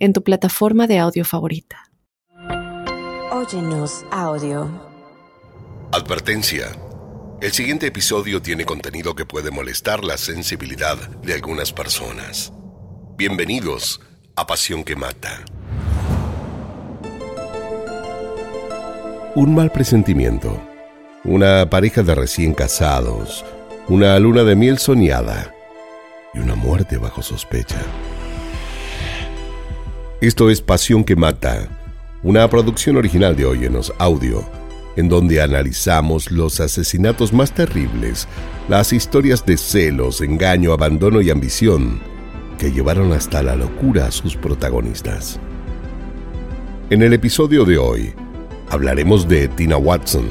en tu plataforma de audio favorita. Óyenos audio. Advertencia. El siguiente episodio tiene contenido que puede molestar la sensibilidad de algunas personas. Bienvenidos a Pasión que Mata. Un mal presentimiento. Una pareja de recién casados. Una luna de miel soñada. Y una muerte bajo sospecha. Esto es Pasión que Mata, una producción original de Óyenos Audio, en donde analizamos los asesinatos más terribles, las historias de celos, engaño, abandono y ambición que llevaron hasta la locura a sus protagonistas. En el episodio de hoy hablaremos de Tina Watson,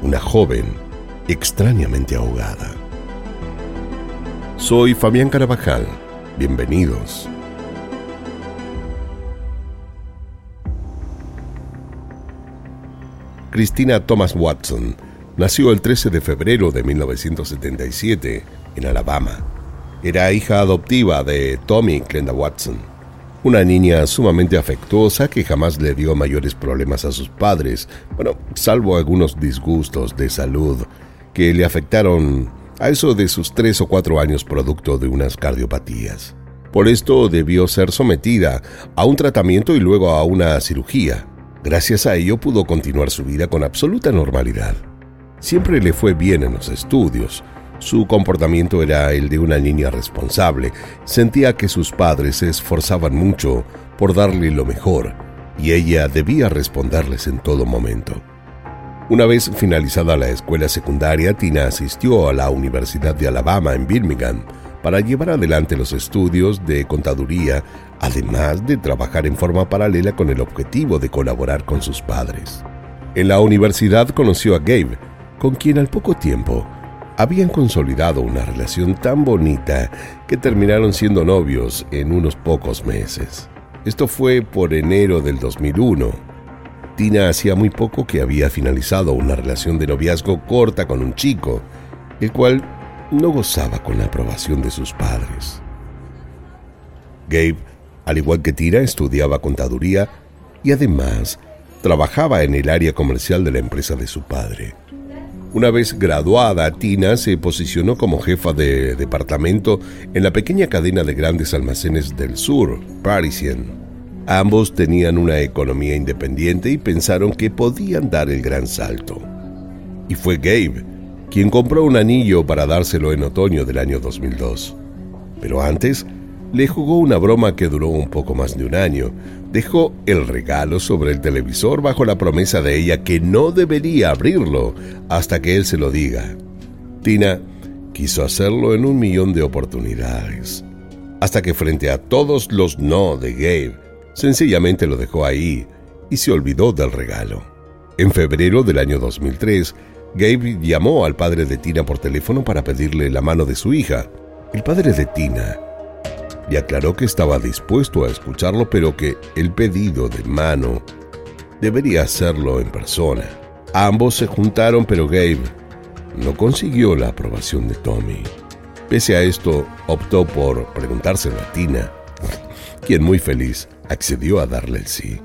una joven extrañamente ahogada. Soy Fabián Carabajal. Bienvenidos. Christina Thomas Watson nació el 13 de febrero de 1977 en Alabama. Era hija adoptiva de Tommy y Glenda Watson, una niña sumamente afectuosa que jamás le dio mayores problemas a sus padres, bueno, salvo algunos disgustos de salud que le afectaron a eso de sus tres o cuatro años producto de unas cardiopatías. Por esto debió ser sometida a un tratamiento y luego a una cirugía. Gracias a ello pudo continuar su vida con absoluta normalidad. Siempre le fue bien en los estudios. Su comportamiento era el de una niña responsable. Sentía que sus padres se esforzaban mucho por darle lo mejor y ella debía responderles en todo momento. Una vez finalizada la escuela secundaria, Tina asistió a la Universidad de Alabama en Birmingham para llevar adelante los estudios de contaduría, además de trabajar en forma paralela con el objetivo de colaborar con sus padres. En la universidad conoció a Gabe, con quien al poco tiempo habían consolidado una relación tan bonita que terminaron siendo novios en unos pocos meses. Esto fue por enero del 2001. Tina hacía muy poco que había finalizado una relación de noviazgo corta con un chico, el cual no gozaba con la aprobación de sus padres. Gabe, al igual que Tira, estudiaba contaduría y además trabajaba en el área comercial de la empresa de su padre. Una vez graduada, Tina se posicionó como jefa de departamento en la pequeña cadena de grandes almacenes del sur, Parisien. Ambos tenían una economía independiente y pensaron que podían dar el gran salto. Y fue Gabe quien compró un anillo para dárselo en otoño del año 2002. Pero antes, le jugó una broma que duró un poco más de un año. Dejó el regalo sobre el televisor bajo la promesa de ella que no debería abrirlo hasta que él se lo diga. Tina quiso hacerlo en un millón de oportunidades, hasta que frente a todos los no de Gabe, sencillamente lo dejó ahí y se olvidó del regalo. En febrero del año 2003, Gabe llamó al padre de Tina por teléfono para pedirle la mano de su hija. El padre de Tina le aclaró que estaba dispuesto a escucharlo, pero que el pedido de mano debería hacerlo en persona. Ambos se juntaron, pero Gabe no consiguió la aprobación de Tommy. Pese a esto, optó por preguntárselo a Tina, quien muy feliz accedió a darle el sí.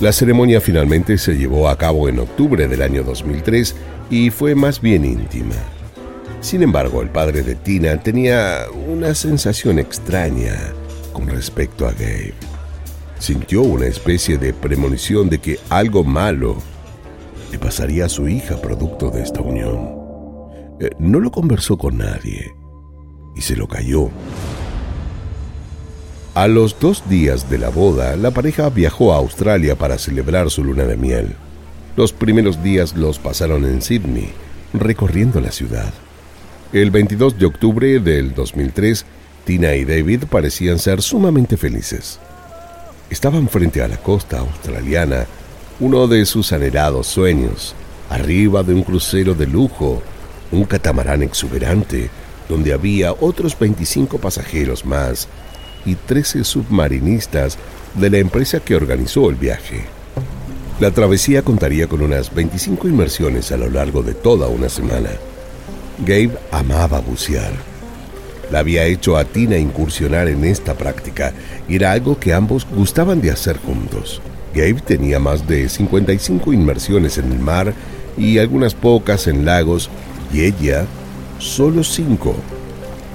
La ceremonia finalmente se llevó a cabo en octubre del año 2003 y fue más bien íntima. Sin embargo, el padre de Tina tenía una sensación extraña con respecto a Gabe. Sintió una especie de premonición de que algo malo le pasaría a su hija producto de esta unión. Eh, no lo conversó con nadie y se lo cayó a los dos días de la boda, la pareja viajó a Australia para celebrar su luna de miel. Los primeros días los pasaron en Sydney, recorriendo la ciudad. El 22 de octubre del 2003, Tina y David parecían ser sumamente felices. Estaban frente a la costa australiana, uno de sus anhelados sueños, arriba de un crucero de lujo, un catamarán exuberante, donde había otros 25 pasajeros más y 13 submarinistas de la empresa que organizó el viaje. La travesía contaría con unas 25 inmersiones a lo largo de toda una semana. Gabe amaba bucear. La había hecho a Tina incursionar en esta práctica y era algo que ambos gustaban de hacer juntos. Gabe tenía más de 55 inmersiones en el mar y algunas pocas en lagos y ella solo 5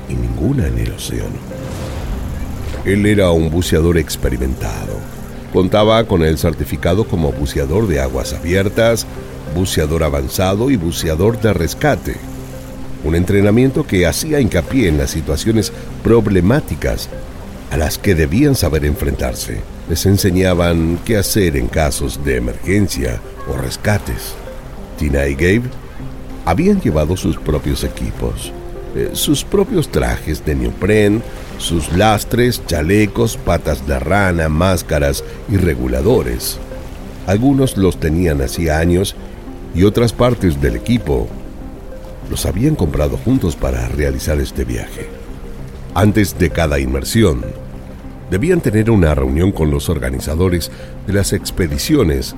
y ninguna en el océano. Él era un buceador experimentado. Contaba con el certificado como buceador de aguas abiertas, buceador avanzado y buceador de rescate. Un entrenamiento que hacía hincapié en las situaciones problemáticas a las que debían saber enfrentarse. Les enseñaban qué hacer en casos de emergencia o rescates. Tina y Gabe habían llevado sus propios equipos, eh, sus propios trajes de neopren, sus lastres, chalecos, patas de rana, máscaras y reguladores. Algunos los tenían hacía años y otras partes del equipo los habían comprado juntos para realizar este viaje. Antes de cada inmersión, debían tener una reunión con los organizadores de las expediciones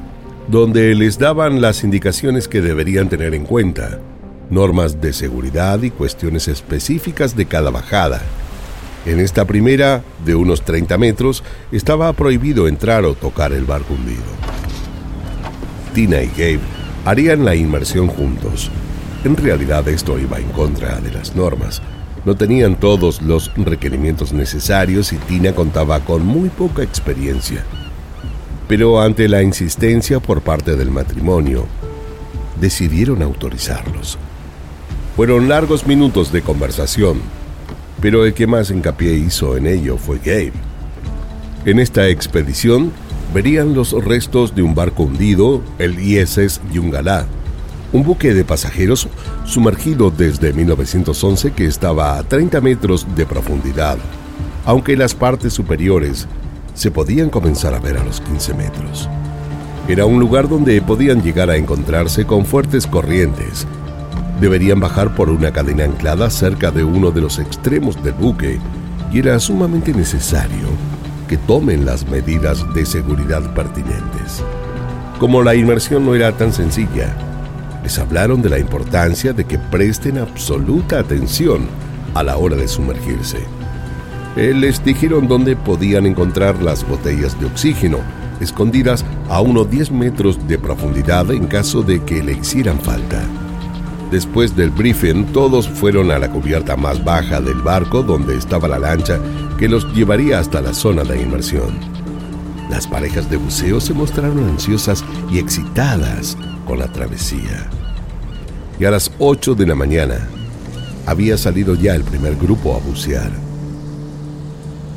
donde les daban las indicaciones que deberían tener en cuenta normas de seguridad y cuestiones específicas de cada bajada. En esta primera, de unos 30 metros, estaba prohibido entrar o tocar el barco hundido. Tina y Gabe harían la inmersión juntos. En realidad esto iba en contra de las normas. No tenían todos los requerimientos necesarios y Tina contaba con muy poca experiencia. Pero ante la insistencia por parte del matrimonio, decidieron autorizarlos. Fueron largos minutos de conversación, pero el que más hincapié hizo en ello fue Gabe. En esta expedición verían los restos de un barco hundido, el ISS Yungalá, un buque de pasajeros sumergido desde 1911 que estaba a 30 metros de profundidad, aunque las partes superiores se podían comenzar a ver a los 15 metros. Era un lugar donde podían llegar a encontrarse con fuertes corrientes Deberían bajar por una cadena anclada cerca de uno de los extremos del buque y era sumamente necesario que tomen las medidas de seguridad pertinentes. Como la inmersión no era tan sencilla, les hablaron de la importancia de que presten absoluta atención a la hora de sumergirse. Eh, les dijeron dónde podían encontrar las botellas de oxígeno, escondidas a unos 10 metros de profundidad en caso de que le hicieran falta. Después del briefing, todos fueron a la cubierta más baja del barco donde estaba la lancha que los llevaría hasta la zona de inmersión. Las parejas de buceo se mostraron ansiosas y excitadas con la travesía. Y a las 8 de la mañana había salido ya el primer grupo a bucear.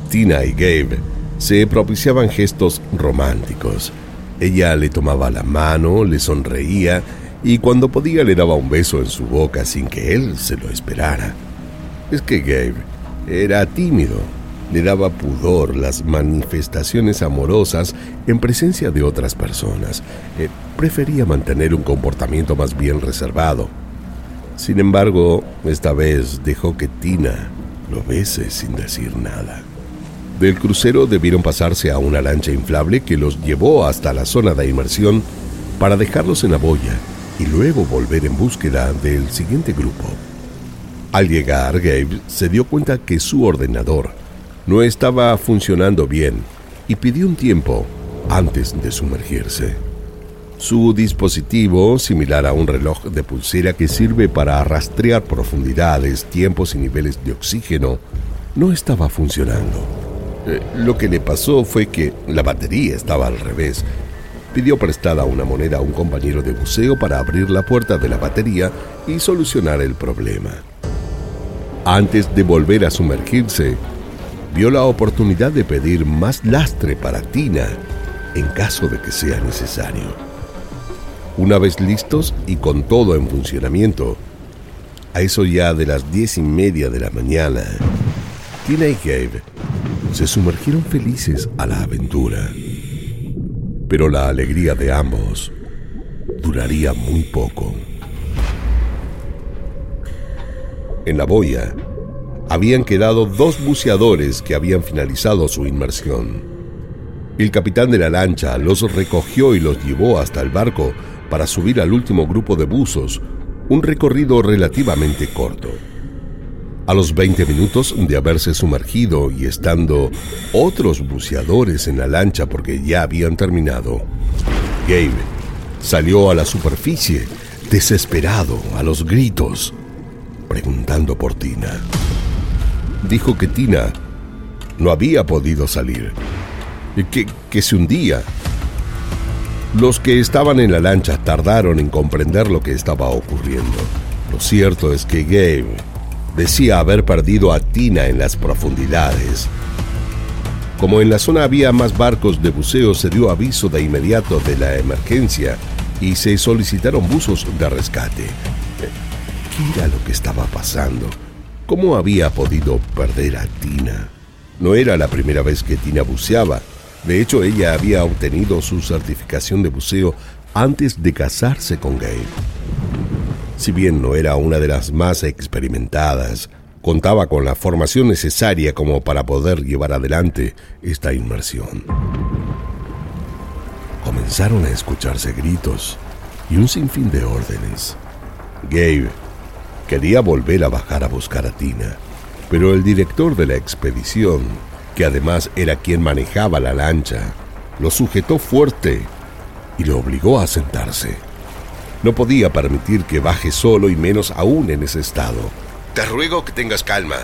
Tina y Gabe se propiciaban gestos románticos. Ella le tomaba la mano, le sonreía y cuando podía le daba un beso en su boca sin que él se lo esperara. Es que Gabe era tímido, le daba pudor las manifestaciones amorosas en presencia de otras personas. Eh, prefería mantener un comportamiento más bien reservado. Sin embargo, esta vez dejó que Tina lo bese sin decir nada. Del crucero debieron pasarse a una lancha inflable que los llevó hasta la zona de inmersión para dejarlos en la boya y luego volver en búsqueda del siguiente grupo. Al llegar, Gabe se dio cuenta que su ordenador no estaba funcionando bien y pidió un tiempo antes de sumergirse. Su dispositivo, similar a un reloj de pulsera que sirve para rastrear profundidades, tiempos y niveles de oxígeno, no estaba funcionando. Eh, lo que le pasó fue que la batería estaba al revés pidió prestada una moneda a un compañero de buceo para abrir la puerta de la batería y solucionar el problema. Antes de volver a sumergirse, vio la oportunidad de pedir más lastre para Tina en caso de que sea necesario. Una vez listos y con todo en funcionamiento, a eso ya de las diez y media de la mañana, Tina y Gabe se sumergieron felices a la aventura. Pero la alegría de ambos duraría muy poco. En la boya habían quedado dos buceadores que habían finalizado su inmersión. El capitán de la lancha los recogió y los llevó hasta el barco para subir al último grupo de buzos, un recorrido relativamente corto. A los 20 minutos de haberse sumergido y estando otros buceadores en la lancha porque ya habían terminado, Gabe salió a la superficie, desesperado, a los gritos, preguntando por Tina. Dijo que Tina no había podido salir, que, que se hundía. Los que estaban en la lancha tardaron en comprender lo que estaba ocurriendo. Lo cierto es que Gabe decía haber perdido a Tina en las profundidades. Como en la zona había más barcos de buceo, se dio aviso de inmediato de la emergencia y se solicitaron buzos de rescate. ¿Qué era lo que estaba pasando? ¿Cómo había podido perder a Tina? No era la primera vez que Tina buceaba. De hecho, ella había obtenido su certificación de buceo antes de casarse con Gabe. Si bien no era una de las más experimentadas, contaba con la formación necesaria como para poder llevar adelante esta inmersión. Comenzaron a escucharse gritos y un sinfín de órdenes. Gabe quería volver a bajar a buscar a Tina, pero el director de la expedición, que además era quien manejaba la lancha, lo sujetó fuerte y lo obligó a sentarse. No podía permitir que baje solo y menos aún en ese estado. Te ruego que tengas calma.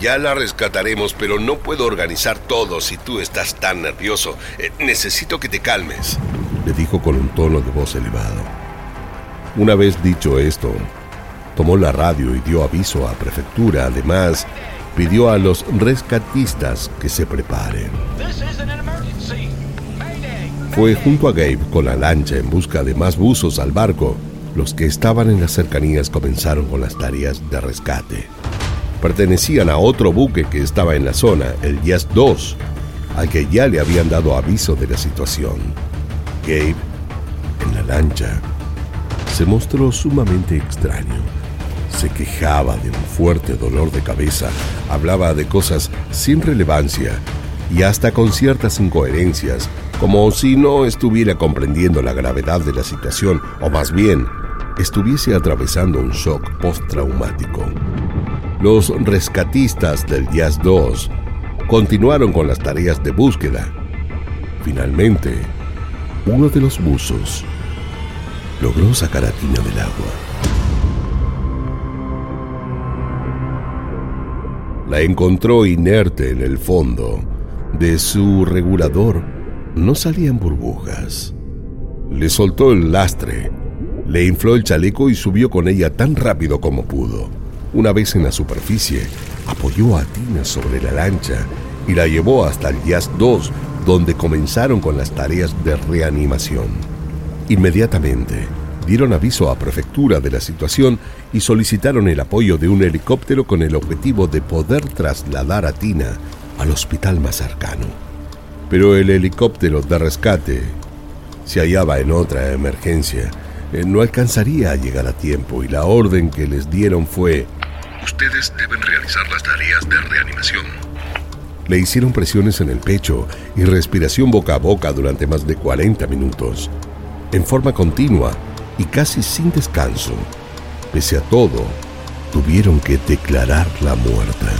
Ya la rescataremos, pero no puedo organizar todo si tú estás tan nervioso. Eh, necesito que te calmes, le dijo con un tono de voz elevado. Una vez dicho esto, tomó la radio y dio aviso a prefectura. Además, pidió a los rescatistas que se preparen. Fue junto a Gabe con la lancha en busca de más buzos al barco. Los que estaban en las cercanías comenzaron con las tareas de rescate pertenecían a otro buque que estaba en la zona, el Jazz 2, al que ya le habían dado aviso de la situación. Gabe, en la lancha, se mostró sumamente extraño. Se quejaba de un fuerte dolor de cabeza, hablaba de cosas sin relevancia y hasta con ciertas incoherencias, como si no estuviera comprendiendo la gravedad de la situación, o más bien, estuviese atravesando un shock postraumático. Los rescatistas del Jazz 2 continuaron con las tareas de búsqueda. Finalmente, uno de los buzos logró sacar a Tina del agua. La encontró inerte en el fondo. De su regulador no salían burbujas. Le soltó el lastre, le infló el chaleco y subió con ella tan rápido como pudo. Una vez en la superficie, apoyó a Tina sobre la lancha y la llevó hasta el Jazz 2, donde comenzaron con las tareas de reanimación. Inmediatamente, dieron aviso a prefectura de la situación y solicitaron el apoyo de un helicóptero con el objetivo de poder trasladar a Tina al hospital más cercano. Pero el helicóptero de rescate se hallaba en otra emergencia. Eh, no alcanzaría a llegar a tiempo y la orden que les dieron fue Ustedes deben realizar las tareas de reanimación. Le hicieron presiones en el pecho y respiración boca a boca durante más de 40 minutos, en forma continua y casi sin descanso. Pese a todo, tuvieron que declarar la muerta.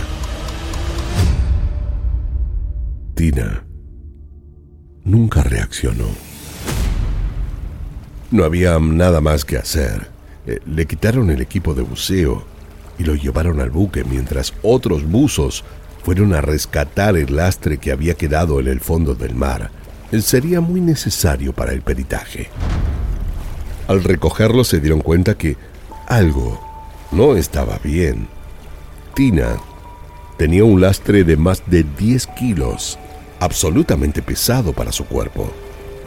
Tina nunca reaccionó. No había nada más que hacer. Eh, le quitaron el equipo de buceo y lo llevaron al buque mientras otros buzos fueron a rescatar el lastre que había quedado en el fondo del mar. Sería muy necesario para el peritaje. Al recogerlo se dieron cuenta que algo no estaba bien. Tina tenía un lastre de más de 10 kilos, absolutamente pesado para su cuerpo,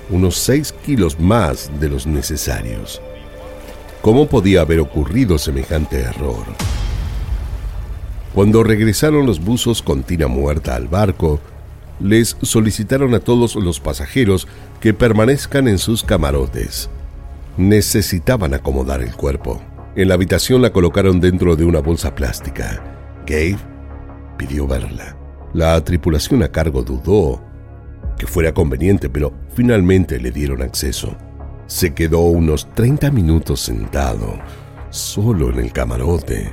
unos 6 kilos más de los necesarios. ¿Cómo podía haber ocurrido semejante error? Cuando regresaron los buzos con Tina muerta al barco, les solicitaron a todos los pasajeros que permanezcan en sus camarotes. Necesitaban acomodar el cuerpo. En la habitación la colocaron dentro de una bolsa plástica. Gabe pidió verla. La tripulación a cargo dudó que fuera conveniente, pero finalmente le dieron acceso. Se quedó unos 30 minutos sentado, solo en el camarote,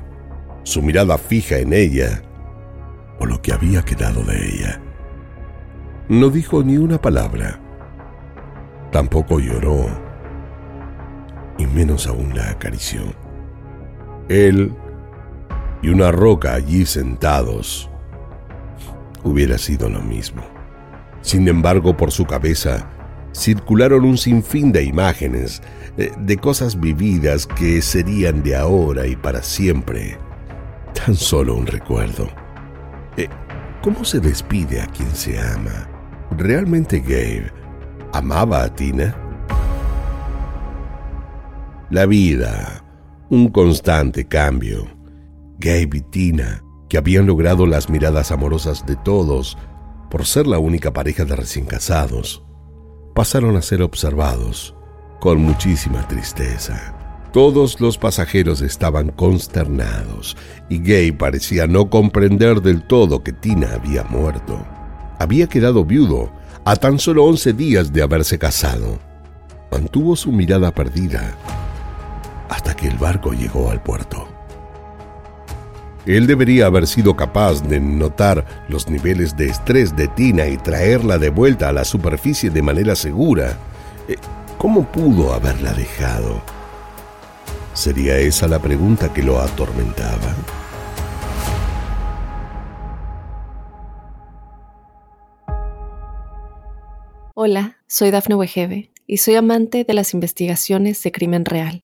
su mirada fija en ella, o lo que había quedado de ella. No dijo ni una palabra. Tampoco lloró, y menos aún la acarició. Él y una roca allí sentados hubiera sido lo mismo. Sin embargo, por su cabeza circularon un sinfín de imágenes, eh, de cosas vividas que serían de ahora y para siempre tan solo un recuerdo. Eh, ¿Cómo se despide a quien se ama? ¿Realmente Gabe amaba a Tina? La vida, un constante cambio. Gabe y Tina, que habían logrado las miradas amorosas de todos por ser la única pareja de recién casados, pasaron a ser observados con muchísima tristeza. Todos los pasajeros estaban consternados y Gay parecía no comprender del todo que Tina había muerto. Había quedado viudo a tan solo 11 días de haberse casado. Mantuvo su mirada perdida hasta que el barco llegó al puerto. Él debería haber sido capaz de notar los niveles de estrés de Tina y traerla de vuelta a la superficie de manera segura. Eh, ¿Cómo pudo haberla dejado? ¿Sería esa la pregunta que lo atormentaba? Hola, soy Dafne Wegebe y soy amante de las investigaciones de crimen real.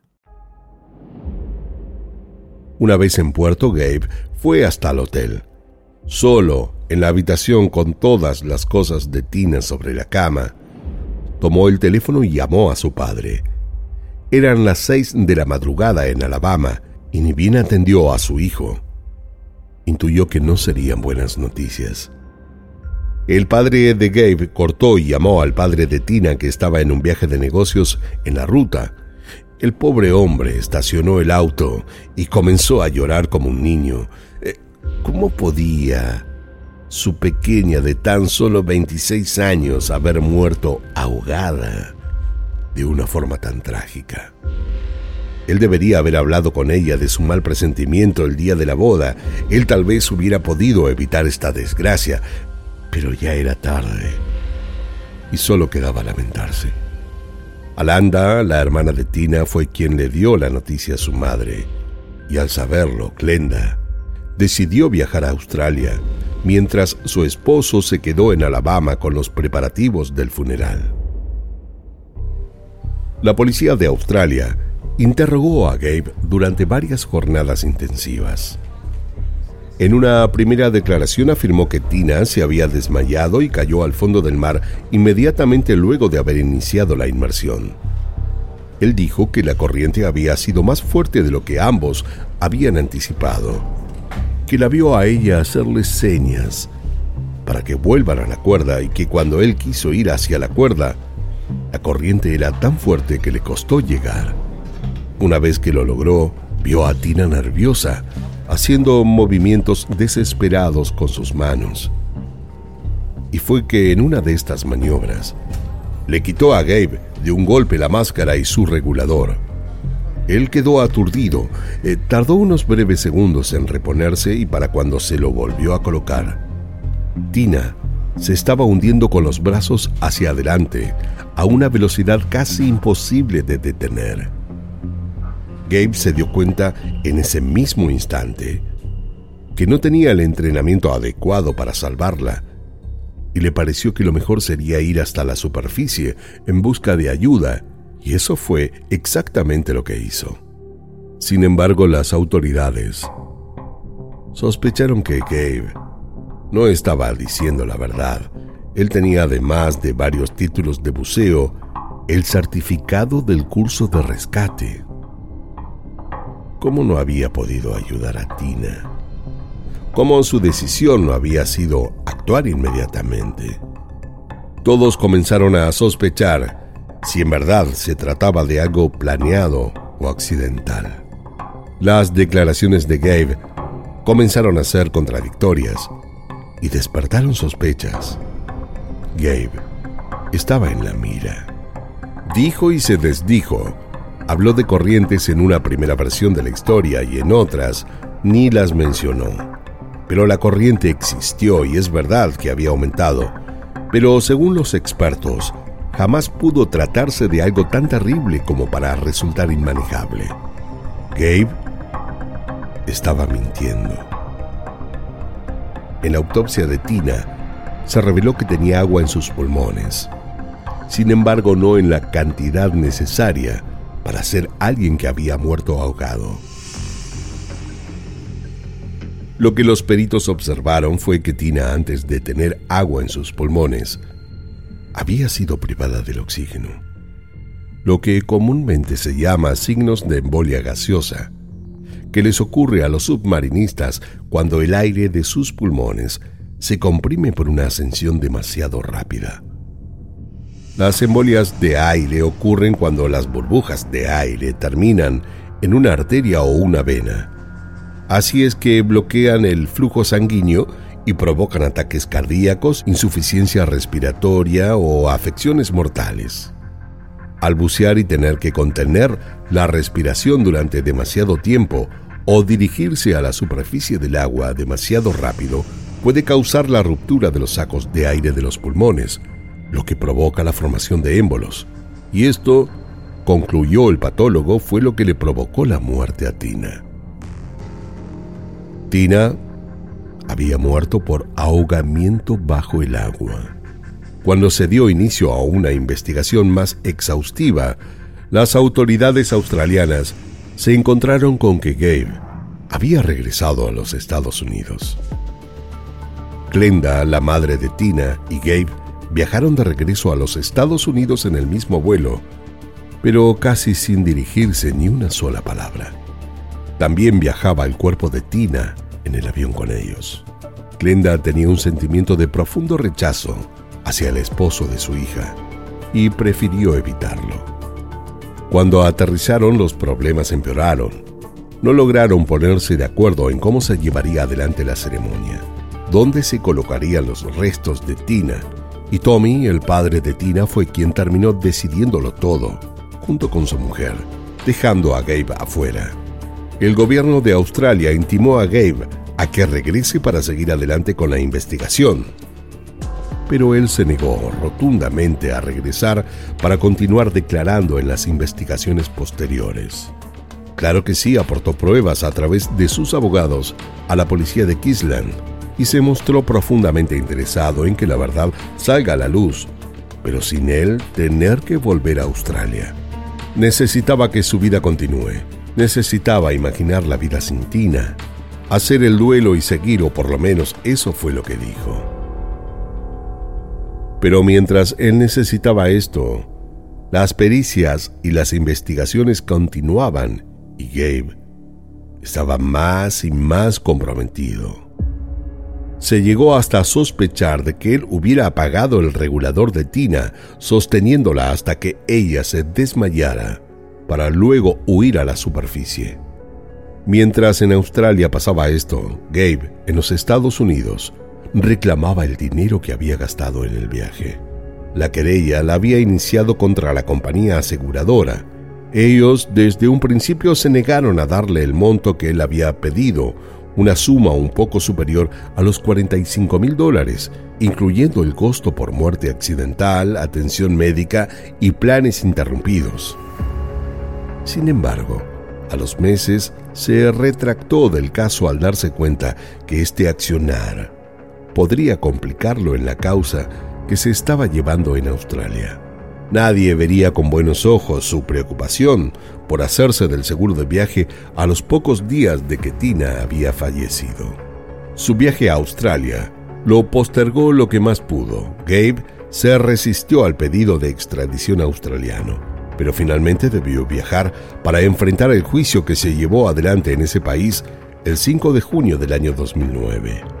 Una vez en Puerto Gabe, fue hasta el hotel. Solo, en la habitación con todas las cosas de Tina sobre la cama, tomó el teléfono y llamó a su padre. Eran las seis de la madrugada en Alabama y ni bien atendió a su hijo. Intuyó que no serían buenas noticias. El padre de Gabe cortó y llamó al padre de Tina que estaba en un viaje de negocios en la ruta. El pobre hombre estacionó el auto y comenzó a llorar como un niño. Eh, ¿Cómo podía su pequeña de tan solo 26 años haber muerto ahogada? de una forma tan trágica. Él debería haber hablado con ella de su mal presentimiento el día de la boda. Él tal vez hubiera podido evitar esta desgracia, pero ya era tarde y solo quedaba lamentarse. Alanda, la hermana de Tina, fue quien le dio la noticia a su madre, y al saberlo, Glenda decidió viajar a Australia, mientras su esposo se quedó en Alabama con los preparativos del funeral. La policía de Australia interrogó a Gabe durante varias jornadas intensivas. En una primera declaración afirmó que Tina se había desmayado y cayó al fondo del mar inmediatamente luego de haber iniciado la inmersión. Él dijo que la corriente había sido más fuerte de lo que ambos habían anticipado, que la vio a ella hacerle señas para que vuelvan a la cuerda y que cuando él quiso ir hacia la cuerda, la corriente era tan fuerte que le costó llegar. Una vez que lo logró, vio a Tina nerviosa, haciendo movimientos desesperados con sus manos. Y fue que en una de estas maniobras, le quitó a Gabe de un golpe la máscara y su regulador. Él quedó aturdido, eh, tardó unos breves segundos en reponerse y para cuando se lo volvió a colocar, Tina se estaba hundiendo con los brazos hacia adelante a una velocidad casi imposible de detener. Gabe se dio cuenta en ese mismo instante que no tenía el entrenamiento adecuado para salvarla y le pareció que lo mejor sería ir hasta la superficie en busca de ayuda, y eso fue exactamente lo que hizo. Sin embargo, las autoridades sospecharon que Gabe no estaba diciendo la verdad. Él tenía, además de varios títulos de buceo, el certificado del curso de rescate. ¿Cómo no había podido ayudar a Tina? ¿Cómo su decisión no había sido actuar inmediatamente? Todos comenzaron a sospechar si en verdad se trataba de algo planeado o accidental. Las declaraciones de Gabe comenzaron a ser contradictorias y despertaron sospechas. Gabe estaba en la mira. Dijo y se desdijo. Habló de corrientes en una primera versión de la historia y en otras ni las mencionó. Pero la corriente existió y es verdad que había aumentado. Pero según los expertos, jamás pudo tratarse de algo tan terrible como para resultar inmanejable. Gabe estaba mintiendo. En la autopsia de Tina, se reveló que tenía agua en sus pulmones. Sin embargo, no en la cantidad necesaria para ser alguien que había muerto ahogado. Lo que los peritos observaron fue que Tina, antes de tener agua en sus pulmones, había sido privada del oxígeno, lo que comúnmente se llama signos de embolia gaseosa, que les ocurre a los submarinistas cuando el aire de sus pulmones se comprime por una ascensión demasiado rápida. Las embolias de aire ocurren cuando las burbujas de aire terminan en una arteria o una vena. Así es que bloquean el flujo sanguíneo y provocan ataques cardíacos, insuficiencia respiratoria o afecciones mortales. Al bucear y tener que contener la respiración durante demasiado tiempo o dirigirse a la superficie del agua demasiado rápido puede causar la ruptura de los sacos de aire de los pulmones, lo que provoca la formación de émbolos. Y esto, concluyó el patólogo, fue lo que le provocó la muerte a Tina. Tina había muerto por ahogamiento bajo el agua. Cuando se dio inicio a una investigación más exhaustiva, las autoridades australianas se encontraron con que Gabe había regresado a los Estados Unidos. Glenda, la madre de Tina, y Gabe viajaron de regreso a los Estados Unidos en el mismo vuelo, pero casi sin dirigirse ni una sola palabra. También viajaba el cuerpo de Tina en el avión con ellos. Glenda tenía un sentimiento de profundo rechazo hacia el esposo de su hija y prefirió evitarlo. Cuando aterrizaron los problemas empeoraron. No lograron ponerse de acuerdo en cómo se llevaría adelante la ceremonia, dónde se colocarían los restos de Tina, y Tommy, el padre de Tina, fue quien terminó decidiéndolo todo, junto con su mujer, dejando a Gabe afuera. El gobierno de Australia intimó a Gabe a que regrese para seguir adelante con la investigación. Pero él se negó rotundamente a regresar para continuar declarando en las investigaciones posteriores. Claro que sí aportó pruebas a través de sus abogados a la policía de Kisland y se mostró profundamente interesado en que la verdad salga a la luz, pero sin él tener que volver a Australia. Necesitaba que su vida continúe, necesitaba imaginar la vida sin Tina, hacer el duelo y seguir, o por lo menos eso fue lo que dijo. Pero mientras él necesitaba esto, las pericias y las investigaciones continuaban y Gabe estaba más y más comprometido. Se llegó hasta sospechar de que él hubiera apagado el regulador de Tina, sosteniéndola hasta que ella se desmayara, para luego huir a la superficie. Mientras en Australia pasaba esto, Gabe, en los Estados Unidos, reclamaba el dinero que había gastado en el viaje. La querella la había iniciado contra la compañía aseguradora. Ellos desde un principio se negaron a darle el monto que él había pedido, una suma un poco superior a los 45 mil dólares, incluyendo el costo por muerte accidental, atención médica y planes interrumpidos. Sin embargo, a los meses se retractó del caso al darse cuenta que este accionar podría complicarlo en la causa que se estaba llevando en Australia. Nadie vería con buenos ojos su preocupación por hacerse del seguro de viaje a los pocos días de que Tina había fallecido. Su viaje a Australia lo postergó lo que más pudo. Gabe se resistió al pedido de extradición australiano, pero finalmente debió viajar para enfrentar el juicio que se llevó adelante en ese país el 5 de junio del año 2009.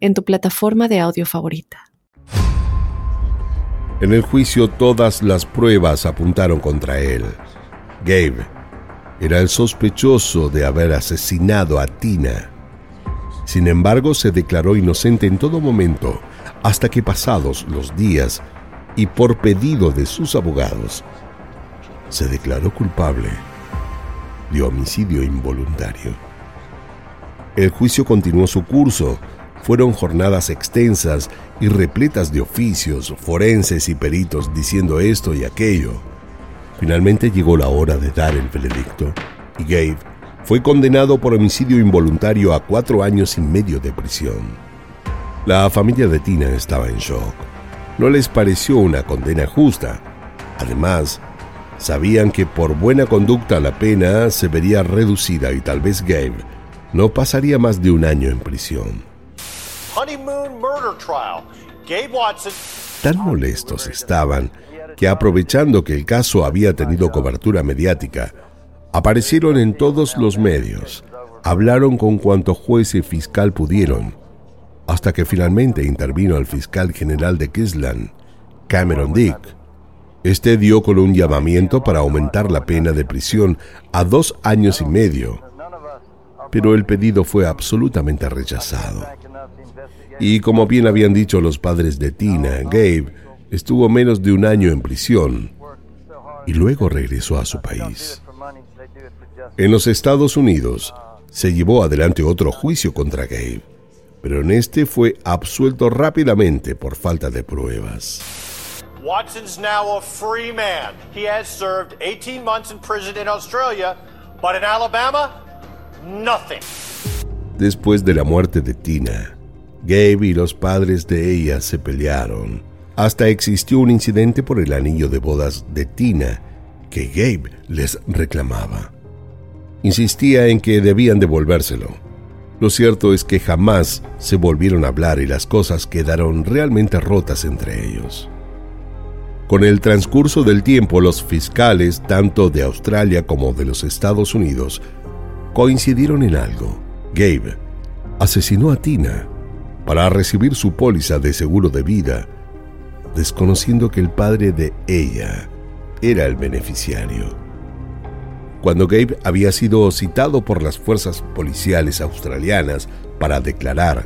en tu plataforma de audio favorita. En el juicio todas las pruebas apuntaron contra él. Gabe era el sospechoso de haber asesinado a Tina. Sin embargo, se declaró inocente en todo momento hasta que pasados los días y por pedido de sus abogados, se declaró culpable de homicidio involuntario. El juicio continuó su curso fueron jornadas extensas y repletas de oficios, forenses y peritos diciendo esto y aquello. Finalmente llegó la hora de dar el veredicto y Gabe fue condenado por homicidio involuntario a cuatro años y medio de prisión. La familia de Tina estaba en shock. No les pareció una condena justa. Además, sabían que por buena conducta la pena se vería reducida y tal vez Gabe no pasaría más de un año en prisión. Tan molestos estaban que aprovechando que el caso había tenido cobertura mediática, aparecieron en todos los medios, hablaron con cuanto juez y fiscal pudieron, hasta que finalmente intervino el fiscal general de Kisland, Cameron Dick. Este dio con un llamamiento para aumentar la pena de prisión a dos años y medio, pero el pedido fue absolutamente rechazado. Y como bien habían dicho los padres de Tina, Gabe estuvo menos de un año en prisión y luego regresó a su país. En los Estados Unidos se llevó adelante otro juicio contra Gabe, pero en este fue absuelto rápidamente por falta de pruebas. Watson's now a free man. He has served 18 months in prison in Australia, but in Alabama, Después de la muerte de Tina, Gabe y los padres de ella se pelearon. Hasta existió un incidente por el anillo de bodas de Tina que Gabe les reclamaba. Insistía en que debían devolvérselo. Lo cierto es que jamás se volvieron a hablar y las cosas quedaron realmente rotas entre ellos. Con el transcurso del tiempo, los fiscales, tanto de Australia como de los Estados Unidos, coincidieron en algo. Gabe asesinó a Tina para recibir su póliza de seguro de vida, desconociendo que el padre de ella era el beneficiario. Cuando Gabe había sido citado por las fuerzas policiales australianas para declarar,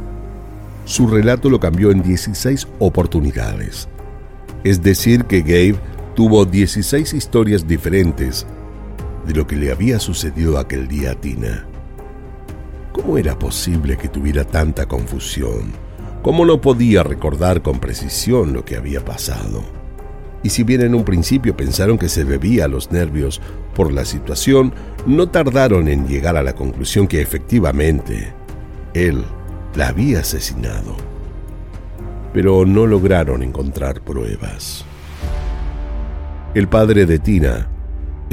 su relato lo cambió en 16 oportunidades. Es decir, que Gabe tuvo 16 historias diferentes de lo que le había sucedido aquel día a Tina. ¿Cómo era posible que tuviera tanta confusión? ¿Cómo no podía recordar con precisión lo que había pasado? Y si bien en un principio pensaron que se debía a los nervios por la situación, no tardaron en llegar a la conclusión que efectivamente él la había asesinado. Pero no lograron encontrar pruebas. El padre de Tina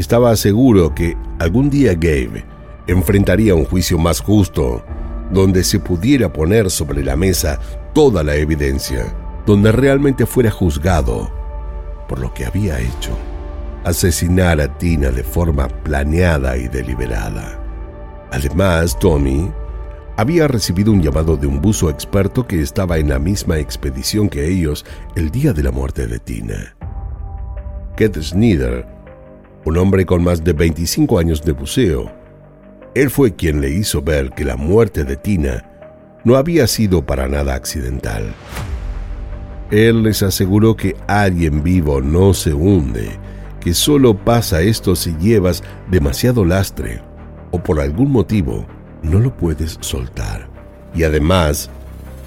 estaba seguro que algún día Gabe enfrentaría un juicio más justo, donde se pudiera poner sobre la mesa toda la evidencia, donde realmente fuera juzgado por lo que había hecho, asesinar a Tina de forma planeada y deliberada. Además, Tommy había recibido un llamado de un buzo experto que estaba en la misma expedición que ellos el día de la muerte de Tina. Kate Snyder, un hombre con más de 25 años de buceo, Él fue quien le hizo ver que la muerte de Tina no había sido para nada accidental. Él les aseguró que alguien vivo no se hunde, que solo pasa esto si llevas demasiado lastre o por algún motivo no lo puedes soltar. Y además,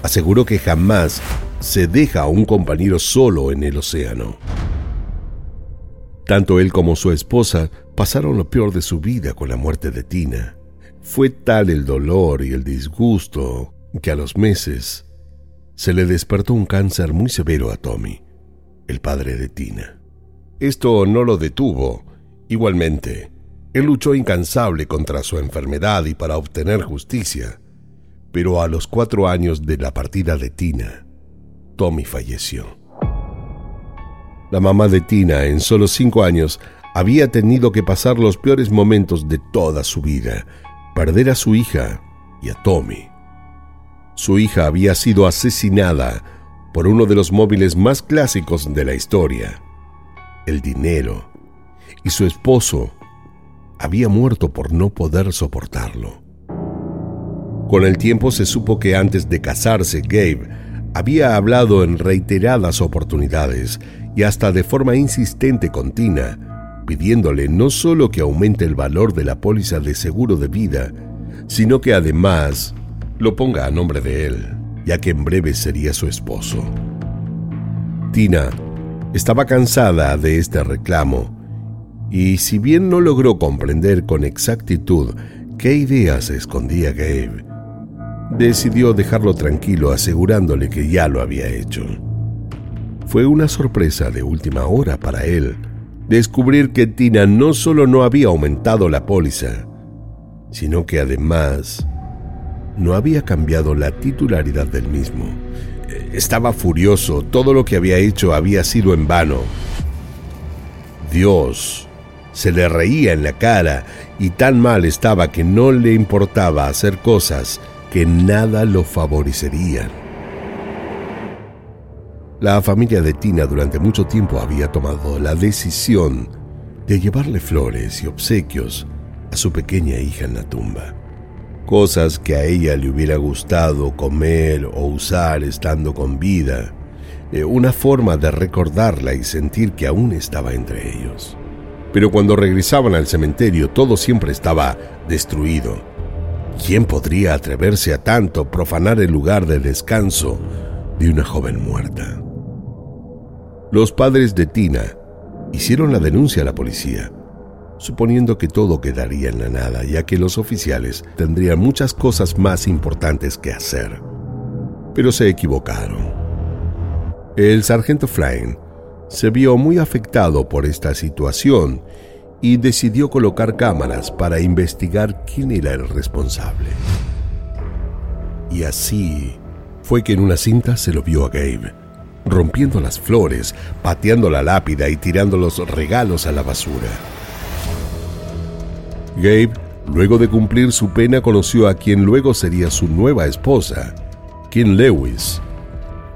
aseguró que jamás se deja a un compañero solo en el océano. Tanto él como su esposa pasaron lo peor de su vida con la muerte de Tina. Fue tal el dolor y el disgusto que a los meses se le despertó un cáncer muy severo a Tommy, el padre de Tina. Esto no lo detuvo. Igualmente, él luchó incansable contra su enfermedad y para obtener justicia. Pero a los cuatro años de la partida de Tina, Tommy falleció. La mamá de Tina, en solo cinco años, había tenido que pasar los peores momentos de toda su vida, perder a su hija y a Tommy. Su hija había sido asesinada por uno de los móviles más clásicos de la historia, el dinero, y su esposo había muerto por no poder soportarlo. Con el tiempo se supo que antes de casarse Gabe había hablado en reiteradas oportunidades y hasta de forma insistente con Tina, pidiéndole no solo que aumente el valor de la póliza de seguro de vida, sino que además lo ponga a nombre de él, ya que en breve sería su esposo. Tina estaba cansada de este reclamo y si bien no logró comprender con exactitud qué ideas escondía Gabe, decidió dejarlo tranquilo asegurándole que ya lo había hecho. Fue una sorpresa de última hora para él descubrir que Tina no solo no había aumentado la póliza, sino que además no había cambiado la titularidad del mismo. Estaba furioso, todo lo que había hecho había sido en vano. Dios se le reía en la cara y tan mal estaba que no le importaba hacer cosas que nada lo favorecerían. La familia de Tina durante mucho tiempo había tomado la decisión de llevarle flores y obsequios a su pequeña hija en la tumba. Cosas que a ella le hubiera gustado comer o usar estando con vida. Eh, una forma de recordarla y sentir que aún estaba entre ellos. Pero cuando regresaban al cementerio todo siempre estaba destruido. ¿Quién podría atreverse a tanto profanar el lugar de descanso de una joven muerta? Los padres de Tina hicieron la denuncia a la policía, suponiendo que todo quedaría en la nada, ya que los oficiales tendrían muchas cosas más importantes que hacer. Pero se equivocaron. El sargento Flynn se vio muy afectado por esta situación y decidió colocar cámaras para investigar quién era el responsable. Y así fue que en una cinta se lo vio a Gabe, rompiendo las flores, pateando la lápida y tirando los regalos a la basura. Gabe, luego de cumplir su pena, conoció a quien luego sería su nueva esposa, Kim Lewis,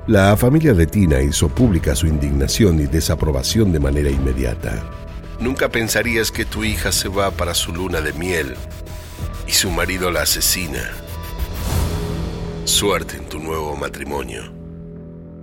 la familia de Tina hizo pública su indignación y desaprobación de manera inmediata. Nunca pensarías que tu hija se va para su luna de miel y su marido la asesina. Suerte en tu nuevo matrimonio,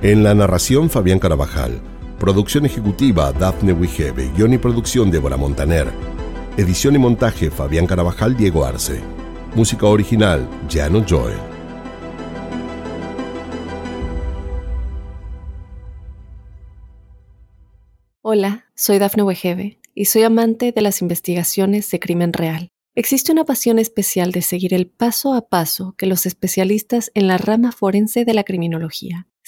En la narración, Fabián Carabajal. Producción ejecutiva, Daphne Wigebe. Guión y producción, Débora Montaner. Edición y montaje, Fabián Carabajal, Diego Arce. Música original, Jano Joel. Hola, soy Dafne Wegebe y soy amante de las investigaciones de crimen real. Existe una pasión especial de seguir el paso a paso que los especialistas en la rama forense de la criminología